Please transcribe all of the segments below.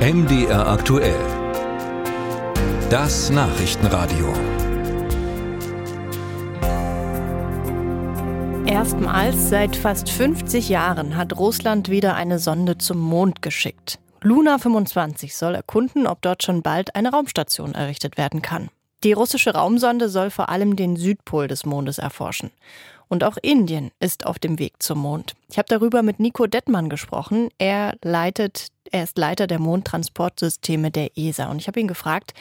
MDR aktuell. Das Nachrichtenradio. Erstmals seit fast 50 Jahren hat Russland wieder eine Sonde zum Mond geschickt. Luna 25 soll erkunden, ob dort schon bald eine Raumstation errichtet werden kann. Die russische Raumsonde soll vor allem den Südpol des Mondes erforschen. Und auch Indien ist auf dem Weg zum Mond. Ich habe darüber mit Nico Dettmann gesprochen. Er leitet, er ist Leiter der Mondtransportsysteme der ESA. Und ich habe ihn gefragt,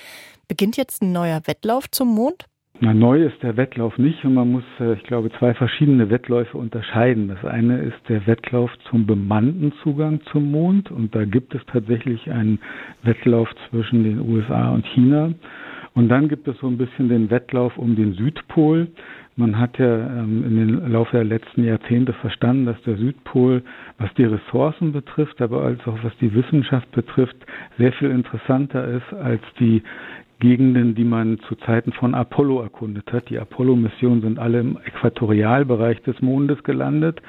beginnt jetzt ein neuer Wettlauf zum Mond? Na, neu ist der Wettlauf nicht und man muss, äh, ich glaube, zwei verschiedene Wettläufe unterscheiden. Das eine ist der Wettlauf zum bemannten Zugang zum Mond und da gibt es tatsächlich einen Wettlauf zwischen den USA und China. Und dann gibt es so ein bisschen den Wettlauf um den Südpol. Man hat ja ähm, in den Laufe der letzten Jahrzehnte verstanden, dass der Südpol, was die Ressourcen betrifft, aber als auch was die Wissenschaft betrifft, sehr viel interessanter ist als die Gegenden, die man zu Zeiten von Apollo erkundet hat. Die Apollo-Missionen sind alle im Äquatorialbereich des Mondes gelandet.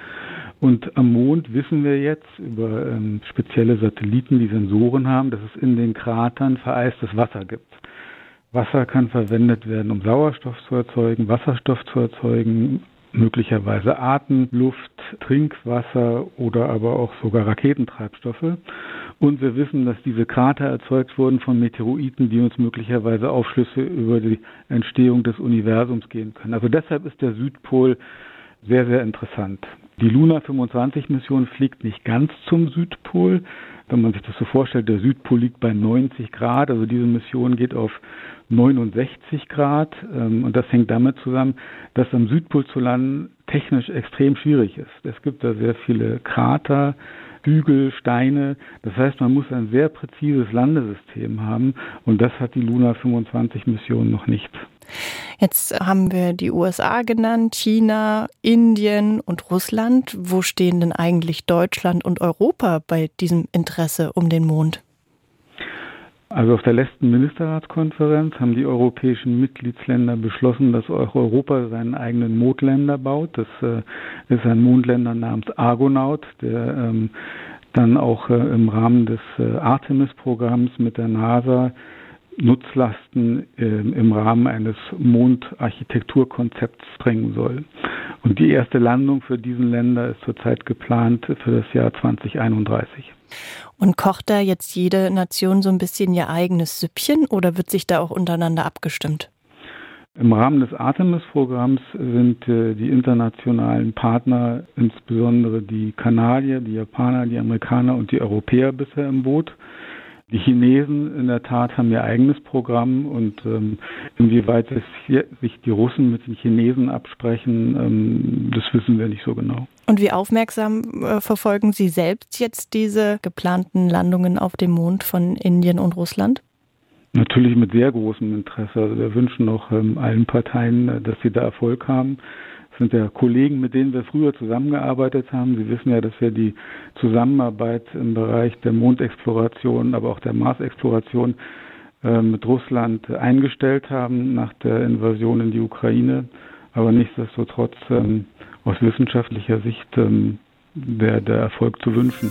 Und am Mond wissen wir jetzt über ähm, spezielle Satelliten, die Sensoren haben, dass es in den Kratern vereistes Wasser gibt. Wasser kann verwendet werden, um Sauerstoff zu erzeugen, Wasserstoff zu erzeugen, möglicherweise Atemluft, Trinkwasser oder aber auch sogar Raketentreibstoffe. Und wir wissen, dass diese Krater erzeugt wurden von Meteoroiden, die uns möglicherweise Aufschlüsse über die Entstehung des Universums geben können. Also deshalb ist der Südpol sehr, sehr interessant. Die Luna 25 Mission fliegt nicht ganz zum Südpol. Wenn man sich das so vorstellt, der Südpol liegt bei 90 Grad. Also diese Mission geht auf 69 Grad. Ähm, und das hängt damit zusammen, dass am Südpol zu landen technisch extrem schwierig ist. Es gibt da sehr viele Krater, Hügel, Steine. Das heißt, man muss ein sehr präzises Landesystem haben. Und das hat die Luna 25 Mission noch nicht. Jetzt haben wir die USA genannt, China, Indien und Russland. Wo stehen denn eigentlich Deutschland und Europa bei diesem Interesse um den Mond? Also auf der letzten Ministerratskonferenz haben die europäischen Mitgliedsländer beschlossen, dass auch Europa seinen eigenen Mondländer baut. Das äh, ist ein Mondländer namens Argonaut, der ähm, dann auch äh, im Rahmen des äh, Artemis-Programms mit der NASA Nutzlasten äh, im Rahmen eines Mondarchitekturkonzepts bringen soll. Und die erste Landung für diesen Länder ist zurzeit geplant für das Jahr 2031. Und kocht da jetzt jede Nation so ein bisschen ihr eigenes Süppchen oder wird sich da auch untereinander abgestimmt? Im Rahmen des Artemis-Programms sind äh, die internationalen Partner, insbesondere die Kanadier, die Japaner, die Amerikaner und die Europäer bisher im Boot. Die Chinesen in der Tat haben ihr eigenes Programm und ähm, inwieweit hier, sich die Russen mit den Chinesen absprechen, ähm, das wissen wir nicht so genau. Und wie aufmerksam äh, verfolgen Sie selbst jetzt diese geplanten Landungen auf dem Mond von Indien und Russland? Natürlich mit sehr großem Interesse. Also wir wünschen auch ähm, allen Parteien, äh, dass sie da Erfolg haben sind ja Kollegen, mit denen wir früher zusammengearbeitet haben. Sie wissen ja, dass wir die Zusammenarbeit im Bereich der Mondexploration, aber auch der Marsexploration äh, mit Russland eingestellt haben nach der Invasion in die Ukraine. Aber nichtsdestotrotz ähm, aus wissenschaftlicher Sicht ähm, wäre der Erfolg zu wünschen.